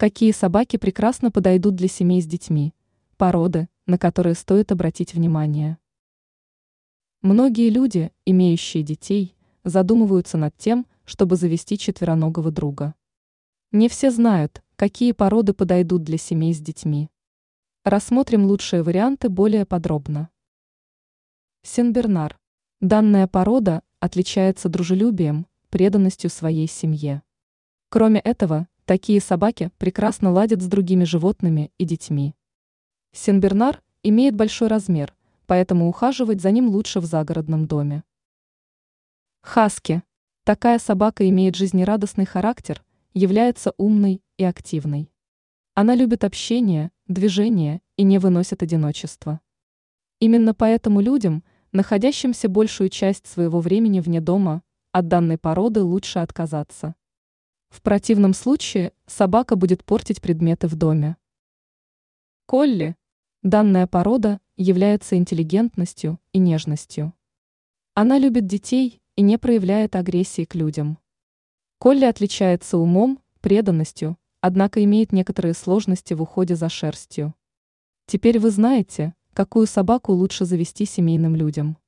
Какие собаки прекрасно подойдут для семей с детьми? Породы, на которые стоит обратить внимание. Многие люди, имеющие детей, задумываются над тем, чтобы завести четвероногого друга. Не все знают, какие породы подойдут для семей с детьми. Рассмотрим лучшие варианты более подробно. Сенбернар. Данная порода отличается дружелюбием, преданностью своей семье. Кроме этого, такие собаки прекрасно ладят с другими животными и детьми. Сенбернар имеет большой размер, поэтому ухаживать за ним лучше в загородном доме. Хаски. Такая собака имеет жизнерадостный характер, является умной и активной. Она любит общение, движение и не выносит одиночества. Именно поэтому людям, находящимся большую часть своего времени вне дома, от данной породы лучше отказаться. В противном случае собака будет портить предметы в доме. Колли. Данная порода является интеллигентностью и нежностью. Она любит детей и не проявляет агрессии к людям. Колли отличается умом, преданностью, однако имеет некоторые сложности в уходе за шерстью. Теперь вы знаете, какую собаку лучше завести семейным людям.